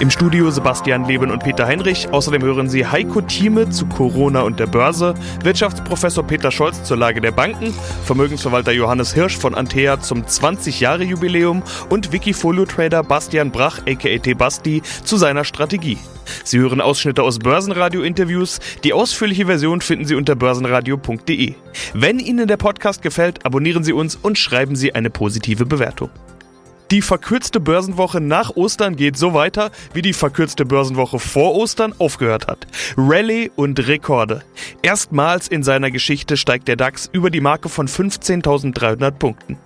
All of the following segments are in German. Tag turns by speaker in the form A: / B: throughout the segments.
A: Im Studio Sebastian Leben und Peter Heinrich. Außerdem hören Sie Heiko Thieme zu Corona und der Börse, Wirtschaftsprofessor Peter Scholz zur Lage der Banken, Vermögensverwalter Johannes Hirsch von Antea zum 20-Jahre-Jubiläum und Wikifolio-Trader Bastian Brach aka T. Basti zu seiner Strategie. Sie hören Ausschnitte aus Börsenradio-Interviews. Die ausführliche Version finden Sie unter börsenradio.de. Wenn Ihnen der Podcast gefällt, abonnieren Sie uns und schreiben Sie eine positive Bewertung. Die verkürzte Börsenwoche nach Ostern geht so weiter, wie die verkürzte Börsenwoche vor Ostern aufgehört hat. Rallye und Rekorde. Erstmals in seiner Geschichte steigt der DAX über die Marke von 15.300 Punkten.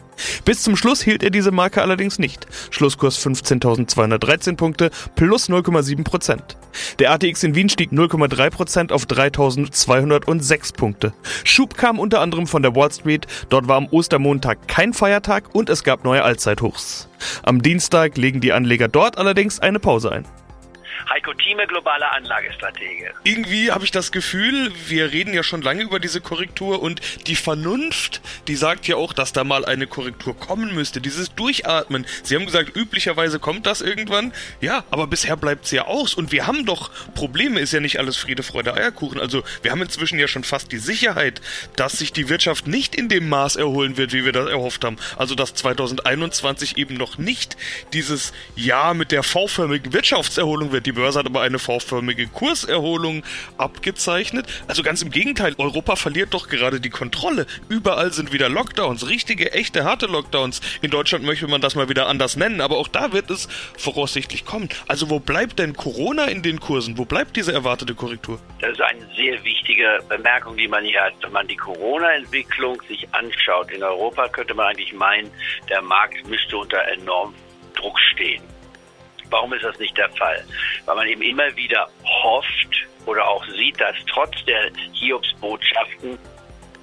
A: Bis zum Schluss hielt er diese Marke allerdings nicht. Schlusskurs 15.213 Punkte plus 0,7 Prozent. Der ATX in Wien stieg 0,3 Prozent auf 3.206 Punkte. Schub kam unter anderem von der Wall Street. Dort war am Ostermontag kein Feiertag und es gab neue Allzeithochs. Am Dienstag legen die Anleger dort allerdings eine Pause ein.
B: Heiko Thieme, globaler Anlagestratege.
A: Irgendwie habe ich das Gefühl, wir reden ja schon lange über diese Korrektur und die Vernunft, die sagt ja auch, dass da mal eine Korrektur kommen müsste. Dieses Durchatmen. Sie haben gesagt, üblicherweise kommt das irgendwann. Ja, aber bisher bleibt es ja aus und wir haben doch Probleme, ist ja nicht alles Friede, Freude, Eierkuchen. Also wir haben inzwischen ja schon fast die Sicherheit, dass sich die Wirtschaft nicht in dem Maß erholen wird, wie wir das erhofft haben. Also dass 2021 eben noch nicht dieses Jahr mit der V-förmigen Wirtschaftserholung wird. Die Börse hat aber eine V-förmige Kurserholung abgezeichnet. Also ganz im Gegenteil, Europa verliert doch gerade die Kontrolle. Überall sind wieder Lockdowns, richtige, echte, harte Lockdowns. In Deutschland möchte man das mal wieder anders nennen, aber auch da wird es voraussichtlich kommen. Also wo bleibt denn Corona in den Kursen? Wo bleibt diese erwartete Korrektur?
B: Das ist eine sehr wichtige Bemerkung, die man hier hat. Wenn man die Corona-Entwicklung sich anschaut in Europa, könnte man eigentlich meinen, der Markt müsste unter enorm Druck stehen. Warum ist das nicht der Fall? Weil man eben immer wieder hofft oder auch sieht, dass trotz der Hiobsbotschaften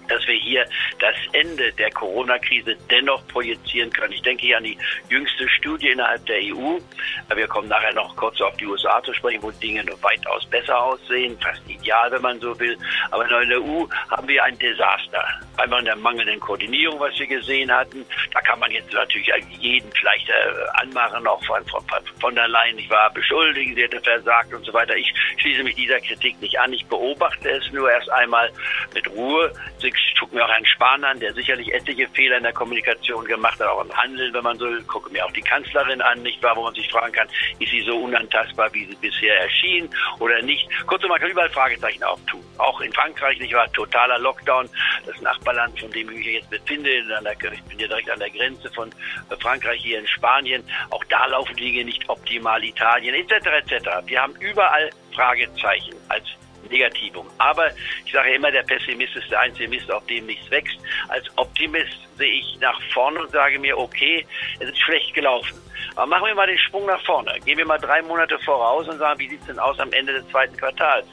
B: dass wir hier das Ende der Corona-Krise dennoch projizieren können. Ich denke hier an die jüngste Studie innerhalb der EU. Wir kommen nachher noch kurz auf die USA zu sprechen, wo Dinge noch weitaus besser aussehen, fast ideal, wenn man so will. Aber in der EU haben wir ein Desaster. Einmal in der mangelnden Koordinierung, was wir gesehen hatten. Da kann man jetzt natürlich jeden vielleicht äh, anmachen, auch von, von, von der Leyen, ich war beschuldigt, sie hätte versagt und so weiter. Ich schließe mich dieser Kritik nicht an. Ich beobachte es nur erst einmal mit Ruhe. Ich gucke mir auch Herrn Spahn an, der sicherlich etliche Fehler in der Kommunikation gemacht hat, auch im Handeln, wenn man so will. Gucke mir auch die Kanzlerin an, nicht wahr, wo man sich fragen kann, ist sie so unantastbar, wie sie bisher erschien oder nicht. Kurzum, man kann überall Fragezeichen auftun. Auch in Frankreich, nicht wahr, totaler Lockdown. Das Nachbarland, von dem ich mich jetzt befinde, ich bin ja direkt an der Grenze von Frankreich hier in Spanien. Auch da laufen Dinge nicht optimal, Italien etc. etc. Wir haben überall Fragezeichen als Negativum. Aber ich sage immer, der Pessimist ist der einzige Mist, auf dem nichts wächst. Als Optimist sehe ich nach vorne und sage mir, okay, es ist schlecht gelaufen. Aber machen wir mal den Sprung nach vorne. Gehen wir mal drei Monate voraus und sagen, wie sieht es denn aus am Ende des zweiten Quartals?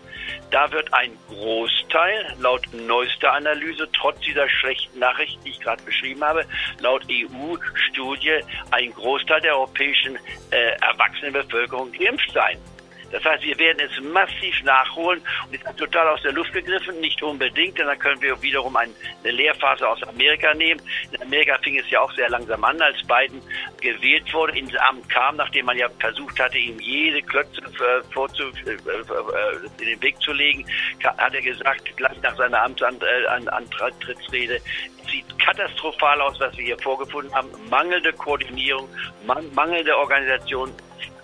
B: Da wird ein Großteil, laut neuester Analyse, trotz dieser schlechten Nachricht, die ich gerade beschrieben habe, laut EU-Studie, ein Großteil der europäischen äh, Erwachsenenbevölkerung geimpft sein. Das heißt, wir werden es massiv nachholen und ist total aus der Luft gegriffen, nicht unbedingt, denn dann können wir wiederum eine Lehrphase aus Amerika nehmen. In Amerika fing es ja auch sehr langsam an, als Biden gewählt wurde, ins Amt kam, nachdem man ja versucht hatte, ihm jede Klötze äh, vorzu, äh, äh, in den Weg zu legen, hat er gesagt, gleich nach seiner Amtsantrittsrede, sieht katastrophal aus, was wir hier vorgefunden haben. Mangelnde Koordinierung, mangelnde Organisation,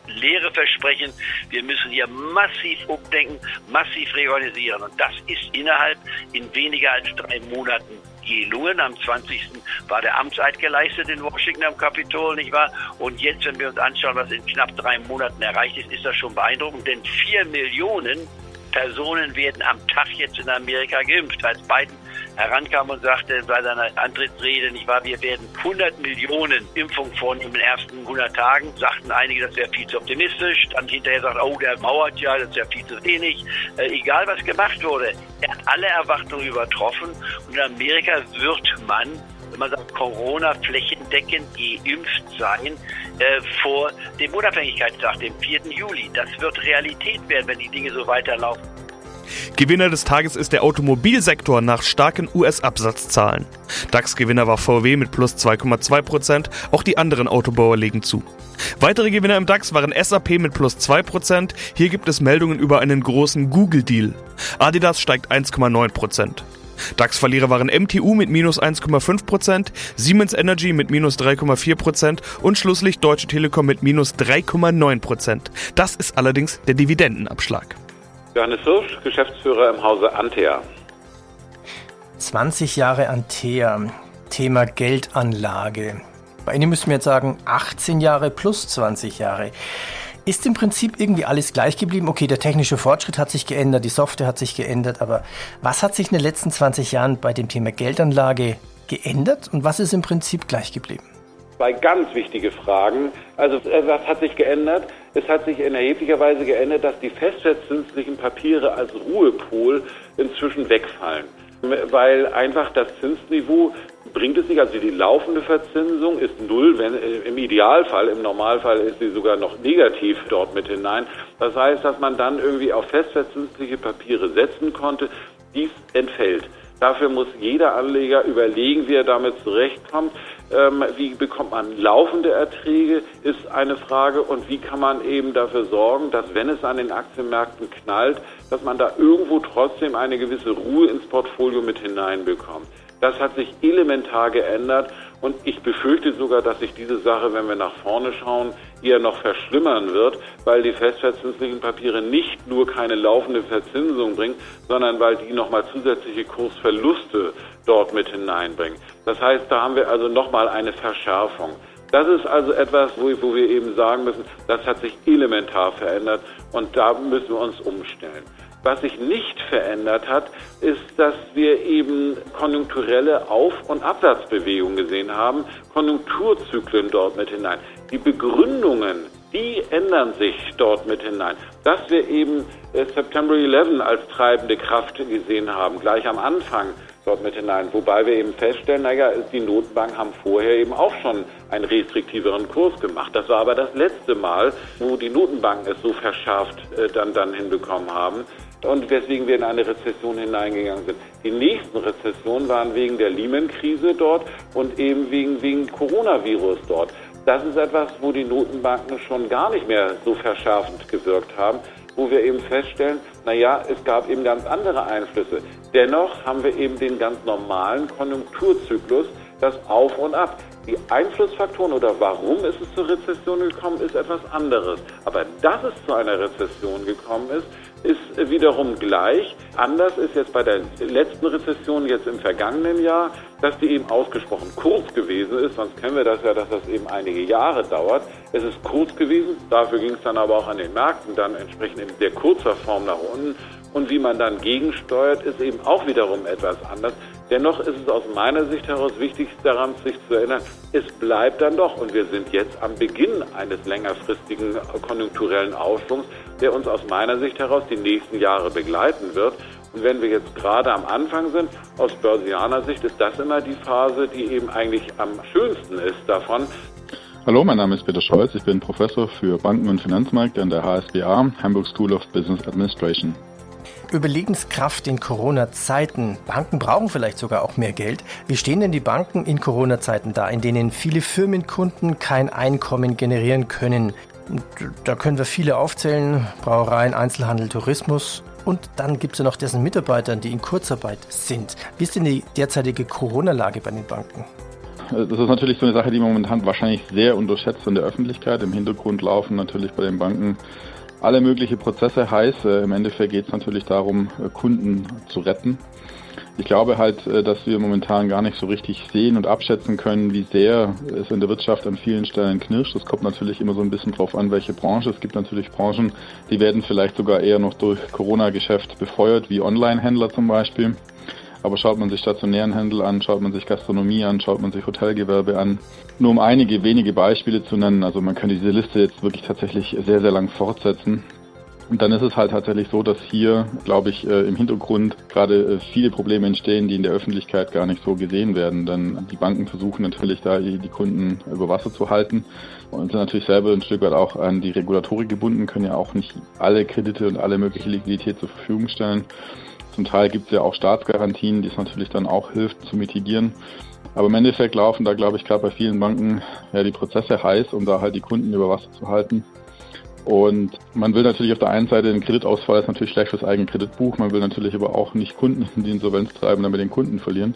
B: leere Versprechen. Wir müssen hier massiv umdenken, massiv reorganisieren. Und das ist innerhalb in weniger als drei Monaten gelungen. Am 20. war der Amtseid geleistet in Washington am Kapitol, nicht wahr? Und jetzt, wenn wir uns anschauen, was in knapp drei Monaten erreicht ist, ist das schon beeindruckend. Denn vier Millionen Personen werden am Tag jetzt in Amerika geimpft. Als Biden herankam und sagte bei seiner Antrittsrede, nicht wahr, wir werden 100 Millionen Impfungen vornehmen in den ersten 100 Tagen, sagten einige, das wäre viel zu optimistisch. Dann hinterher sagt, oh, der mauert ja, das wäre viel zu wenig. Äh, egal, was gemacht wurde, er hat alle Erwartungen übertroffen und in Amerika wird man wenn man sagt, Corona flächendeckend geimpft sein äh, vor dem Unabhängigkeitstag, dem 4. Juli. Das wird Realität werden, wenn die Dinge so weiterlaufen.
A: Gewinner des Tages ist der Automobilsektor nach starken US-Absatzzahlen. DAX-Gewinner war VW mit plus 2,2%, auch die anderen Autobauer legen zu. Weitere Gewinner im DAX waren SAP mit plus 2%, hier gibt es Meldungen über einen großen Google-Deal. Adidas steigt 1,9%. DAX-Verlierer waren MTU mit minus 1,5%, Siemens Energy mit minus 3,4% und schlusslich Deutsche Telekom mit minus 3,9%. Das ist allerdings der Dividendenabschlag.
C: Johannes Hirsch, Geschäftsführer im Hause Antea.
D: 20 Jahre Antea, Thema Geldanlage. Bei Ihnen müssen wir jetzt sagen 18 Jahre plus 20 Jahre. Ist im Prinzip irgendwie alles gleich geblieben? Okay, der technische Fortschritt hat sich geändert, die Software hat sich geändert, aber was hat sich in den letzten 20 Jahren bei dem Thema Geldanlage geändert und was ist im Prinzip gleich geblieben?
C: Zwei ganz wichtige Fragen. Also äh, was hat sich geändert? Es hat sich in erheblicher Weise geändert, dass die festverzinslichen Papiere als Ruhepol inzwischen wegfallen. Weil einfach das Zinsniveau bringt es nicht. Also die laufende Verzinsung ist null, wenn äh, im Idealfall, im Normalfall ist sie sogar noch negativ dort mit hinein. Das heißt, dass man dann irgendwie auf festverzinsliche Papiere setzen konnte. Dies entfällt. Dafür muss jeder Anleger überlegen, wie er damit zurechtkommt. Ähm, wie bekommt man laufende Erträge, ist eine Frage. Und wie kann man eben dafür sorgen, dass wenn es an den Aktienmärkten knallt, dass man da irgendwo trotzdem eine gewisse Ruhe ins Portfolio mit hineinbekommt. Das hat sich elementar geändert und ich befürchte sogar, dass sich diese Sache, wenn wir nach vorne schauen, eher noch verschlimmern wird, weil die festverzinslichen Papiere nicht nur keine laufende Verzinsung bringen, sondern weil die nochmal zusätzliche Kursverluste dort mit hineinbringen. Das heißt, da haben wir also nochmal eine Verschärfung. Das ist also etwas, wo, wo wir eben sagen müssen, das hat sich elementar verändert und da müssen wir uns umstellen. Was sich nicht verändert hat, ist, dass wir eben konjunkturelle Auf- und Abwärtsbewegungen gesehen haben, Konjunkturzyklen dort mit hinein. Die Begründungen, die ändern sich dort mit hinein. Dass wir eben äh, September 11 als treibende Kraft gesehen haben, gleich am Anfang dort mit hinein. Wobei wir eben feststellen, naja, die Notenbanken haben vorher eben auch schon einen restriktiveren Kurs gemacht. Das war aber das letzte Mal, wo die Notenbanken es so verschärft äh, dann, dann hinbekommen haben und weswegen wir in eine Rezession hineingegangen sind. Die nächsten Rezessionen waren wegen der Lehman-Krise dort und eben wegen, wegen Coronavirus dort. Das ist etwas, wo die Notenbanken schon gar nicht mehr so verschärfend gewirkt haben, wo wir eben feststellen, naja, es gab eben ganz andere Einflüsse. Dennoch haben wir eben den ganz normalen Konjunkturzyklus, das Auf und Ab. Die Einflussfaktoren oder warum ist es zur Rezession gekommen, ist etwas anderes. Aber dass es zu einer Rezession gekommen ist, ist wiederum gleich. Anders ist jetzt bei der letzten Rezession jetzt im vergangenen Jahr, dass die eben ausgesprochen kurz gewesen ist. Sonst kennen wir das ja, dass das eben einige Jahre dauert. Es ist kurz gewesen. Dafür ging es dann aber auch an den Märkten dann entsprechend in sehr kurzer Form nach unten. Und wie man dann gegensteuert, ist eben auch wiederum etwas anders. Dennoch ist es aus meiner Sicht heraus wichtig daran, sich zu erinnern, es bleibt dann doch, und wir sind jetzt am Beginn eines längerfristigen konjunkturellen Aufschwungs, der uns aus meiner Sicht heraus die nächsten Jahre begleiten wird. Und wenn wir jetzt gerade am Anfang sind, aus börsianer Sicht ist das immer die Phase, die eben eigentlich am schönsten ist davon.
E: Hallo, mein Name ist Peter Scholz. Ich bin Professor für Banken und Finanzmärkte an der HSBA, Hamburg School of Business Administration.
D: Überlebenskraft in Corona-Zeiten. Banken brauchen vielleicht sogar auch mehr Geld. Wie stehen denn die Banken in Corona-Zeiten da, in denen viele Firmenkunden kein Einkommen generieren können? Da können wir viele aufzählen. Brauereien, Einzelhandel, Tourismus. Und dann gibt es ja noch dessen Mitarbeitern, die in Kurzarbeit sind. Wie ist denn die derzeitige Corona-Lage bei den Banken?
E: Das ist natürlich so eine Sache, die momentan wahrscheinlich sehr unterschätzt in der Öffentlichkeit. Im Hintergrund laufen natürlich bei den Banken alle möglichen Prozesse heiß. Äh, Im Endeffekt geht es natürlich darum, äh, Kunden zu retten. Ich glaube halt, äh, dass wir momentan gar nicht so richtig sehen und abschätzen können, wie sehr es in der Wirtschaft an vielen Stellen knirscht. Das kommt natürlich immer so ein bisschen drauf an, welche Branche. Es gibt natürlich Branchen, die werden vielleicht sogar eher noch durch Corona-Geschäft befeuert, wie Online-Händler zum Beispiel. Aber schaut man sich stationären Handel an, schaut man sich Gastronomie an, schaut man sich Hotelgewerbe an, nur um einige wenige Beispiele zu nennen, also man kann diese Liste jetzt wirklich tatsächlich sehr, sehr lang fortsetzen. Und dann ist es halt tatsächlich so, dass hier, glaube ich, äh, im Hintergrund gerade äh, viele Probleme entstehen, die in der Öffentlichkeit gar nicht so gesehen werden. Denn die Banken versuchen natürlich da die Kunden über Wasser zu halten und sind natürlich selber ein Stück weit auch an die Regulatorik gebunden, können ja auch nicht alle Kredite und alle mögliche Liquidität zur Verfügung stellen. Zum Teil gibt es ja auch Staatsgarantien, die es natürlich dann auch hilft zu mitigieren. Aber im Endeffekt laufen da, glaube ich, gerade bei vielen Banken ja die Prozesse heiß, um da halt die Kunden über Wasser zu halten. Und man will natürlich auf der einen Seite den Kreditausfall ist natürlich schlecht fürs eigene Kreditbuch. Man will natürlich aber auch nicht Kunden in die Insolvenz treiben, damit den Kunden verlieren.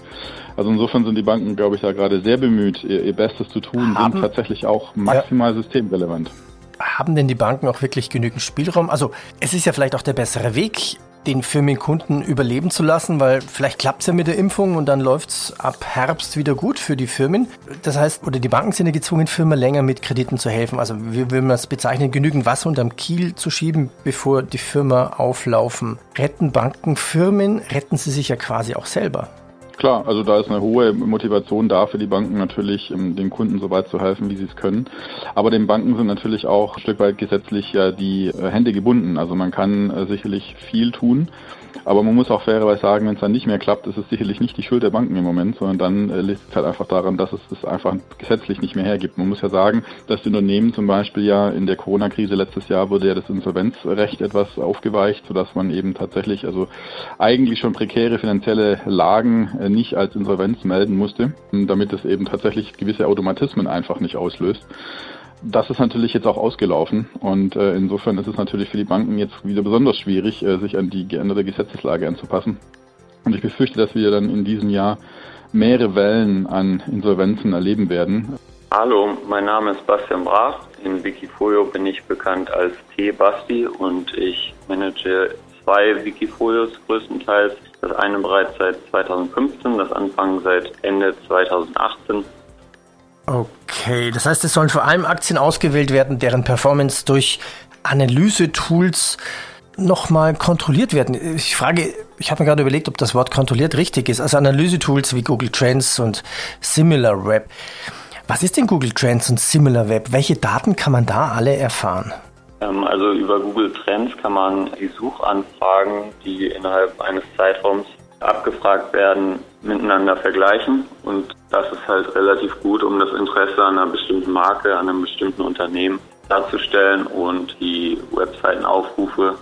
E: Also insofern sind die Banken, glaube ich, da gerade sehr bemüht, ihr, ihr Bestes zu tun, Haben, sind tatsächlich auch maximal ja. systemrelevant.
D: Haben denn die Banken auch wirklich genügend Spielraum? Also es ist ja vielleicht auch der bessere Weg, den Firmenkunden überleben zu lassen, weil vielleicht klappt es ja mit der Impfung und dann läuft es ab Herbst wieder gut für die Firmen. Das heißt, oder die Banken sind ja gezwungen, Firmen länger mit Krediten zu helfen. Also wie will man es bezeichnen, genügend Wasser unterm Kiel zu schieben, bevor die Firma auflaufen. Retten Banken Firmen, retten sie sich ja quasi auch selber.
E: Klar, also da ist eine hohe Motivation da für die Banken natürlich, um den Kunden so weit zu helfen, wie sie es können. Aber den Banken sind natürlich auch ein Stück weit gesetzlich ja die äh, Hände gebunden. Also man kann äh, sicherlich viel tun. Aber man muss auch fairerweise sagen, wenn es dann nicht mehr klappt, ist es sicherlich nicht die Schuld der Banken im Moment, sondern dann äh, liegt es halt einfach daran, dass es das einfach gesetzlich nicht mehr hergibt. Man muss ja sagen, dass die Unternehmen zum Beispiel ja in der Corona-Krise letztes Jahr wurde ja das Insolvenzrecht etwas aufgeweicht, sodass man eben tatsächlich also eigentlich schon prekäre finanzielle Lagen nicht als Insolvenz melden musste, damit es eben tatsächlich gewisse Automatismen einfach nicht auslöst. Das ist natürlich jetzt auch ausgelaufen und äh, insofern ist es natürlich für die Banken jetzt wieder besonders schwierig, äh, sich an die geänderte Gesetzeslage anzupassen. Und ich befürchte, dass wir dann in diesem Jahr mehrere Wellen an Insolvenzen erleben werden.
F: Hallo, mein Name ist Bastian Brach. In Wikifolio bin ich bekannt als T-Basti und ich manage zwei Wikifolios größtenteils. Das eine bereits seit 2015, das Anfang seit Ende 2018
D: Okay, das heißt, es sollen vor allem Aktien ausgewählt werden, deren Performance durch Analyse-Tools nochmal kontrolliert werden. Ich frage, ich habe mir gerade überlegt, ob das Wort kontrolliert richtig ist. Also Analyse-Tools wie Google Trends und SimilarWeb. Was ist denn Google Trends und SimilarWeb? Welche Daten kann man da alle erfahren?
F: Ähm, also über Google Trends kann man die Suchanfragen, die innerhalb eines Zeitraums abgefragt werden, miteinander vergleichen. Und das ist halt relativ gut, um das Interesse an einer bestimmten Marke, an einem bestimmten Unternehmen darzustellen. Und die Webseitenaufrufe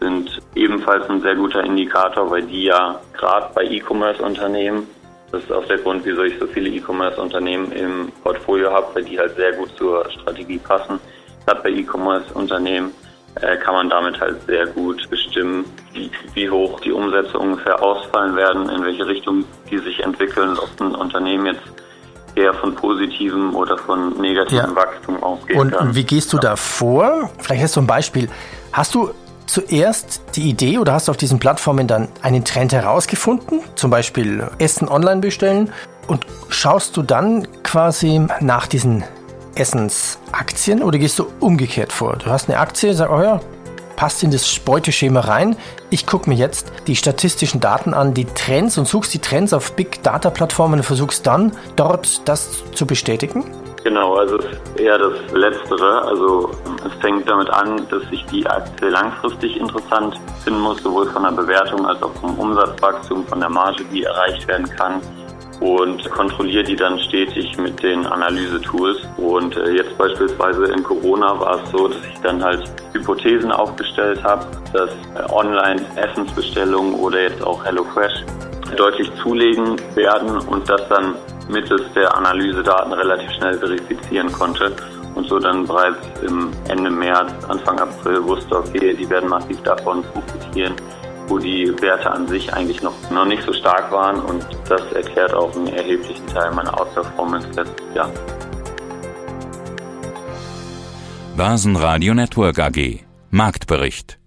F: sind ebenfalls ein sehr guter Indikator, weil die ja gerade bei E-Commerce-Unternehmen, das ist auch der Grund, wieso ich so viele E-Commerce-Unternehmen im Portfolio habe, weil die halt sehr gut zur Strategie passen. Gerade bei E-Commerce-Unternehmen äh, kann man damit halt sehr gut bestimmen, wie, wie, hoch die Umsätze ungefähr ausfallen werden, in welche Richtung die sich entwickeln, ob ein Unternehmen jetzt eher von positivem oder von negativem ja. Wachstum ausgeht.
D: Und, und wie gehst du da vor? Vielleicht hast du ein Beispiel. Hast du zuerst die Idee oder hast du auf diesen Plattformen dann einen Trend herausgefunden, zum Beispiel Essen online bestellen und schaust du dann quasi nach diesen Essensaktien oder gehst du umgekehrt vor? Du hast eine Aktie, sag, oh ja, passt in das Beuteschema rein. Ich gucke mir jetzt die statistischen Daten an, die Trends und suchst die Trends auf Big Data Plattformen und versuchst dann dort das zu bestätigen?
F: Genau, also eher das Letztere. Also es fängt damit an, dass ich die Aktie langfristig interessant finden muss, sowohl von der Bewertung als auch vom Umsatzwachstum, von der Marge, die erreicht werden kann und kontrolliere die dann stetig mit den Analysetools. Und äh, jetzt beispielsweise in Corona war es so, dass ich dann halt Hypothesen aufgestellt habe, dass äh, Online-Essensbestellungen oder jetzt auch HelloFresh deutlich zulegen werden und das dann mittels der Analysedaten relativ schnell verifizieren konnte und so dann bereits im Ende März, Anfang April wusste, okay, die werden massiv davon profitieren wo die Werte an sich eigentlich noch, noch nicht so stark waren. Und das erklärt auch einen erheblichen Teil meiner Outperformance letztes Jahr.
G: Basen Radio Network AG Marktbericht